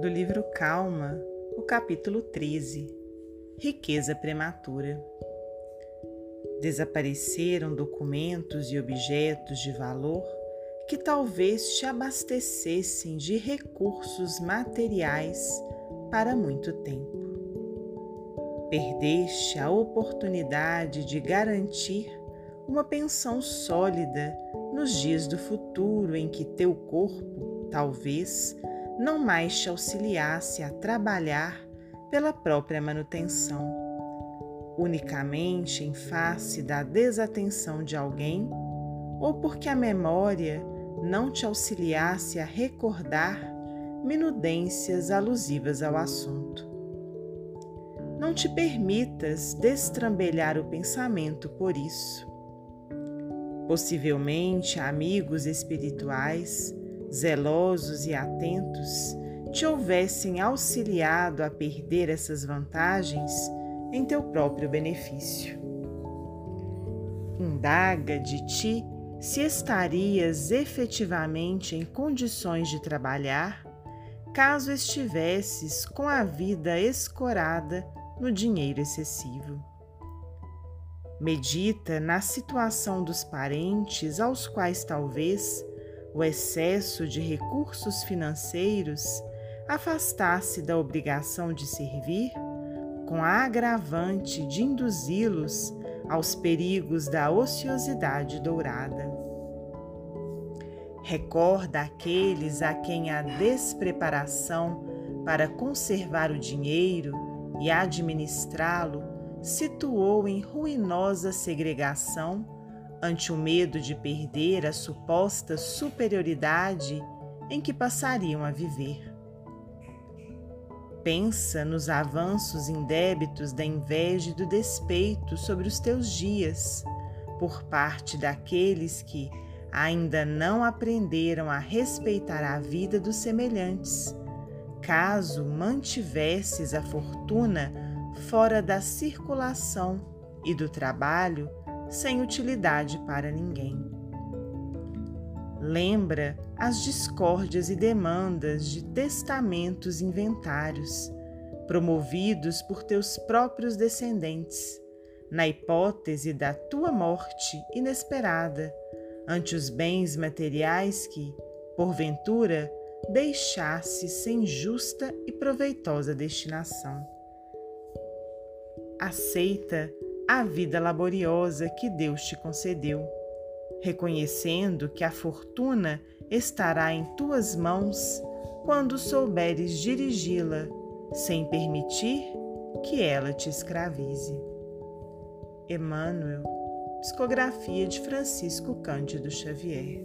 do livro Calma, o capítulo 13 Riqueza Prematura. Desapareceram documentos e objetos de valor que talvez te abastecessem de recursos materiais para muito tempo. Perdeste a oportunidade de garantir uma pensão sólida nos dias do futuro em que teu corpo, talvez, não mais te auxiliasse a trabalhar pela própria manutenção, unicamente em face da desatenção de alguém ou porque a memória não te auxiliasse a recordar minudências alusivas ao assunto. Não te permitas destrambelhar o pensamento por isso. Possivelmente, amigos espirituais zelosos e atentos, te houvessem auxiliado a perder essas vantagens em teu próprio benefício. Indaga de ti se estarias efetivamente em condições de trabalhar caso estivesses com a vida escorada no dinheiro excessivo. Medita na situação dos parentes aos quais talvez o excesso de recursos financeiros afastasse da obrigação de servir, com a agravante de induzi-los aos perigos da ociosidade dourada. Recorda aqueles a quem a despreparação para conservar o dinheiro e administrá-lo situou em ruinosa segregação ante o medo de perder a suposta superioridade em que passariam a viver. Pensa nos avanços indébitos da inveja e do despeito sobre os teus dias, por parte daqueles que ainda não aprenderam a respeitar a vida dos semelhantes, caso mantivesses a fortuna fora da circulação e do trabalho sem utilidade para ninguém. Lembra as discórdias e demandas de testamentos inventários, promovidos por teus próprios descendentes, na hipótese da tua morte inesperada, ante os bens materiais que, porventura, deixasse sem justa e proveitosa destinação. Aceita a vida laboriosa que Deus te concedeu, reconhecendo que a fortuna estará em tuas mãos quando souberes dirigi-la, sem permitir que ela te escravize. Emmanuel, psicografia de Francisco Cândido Xavier.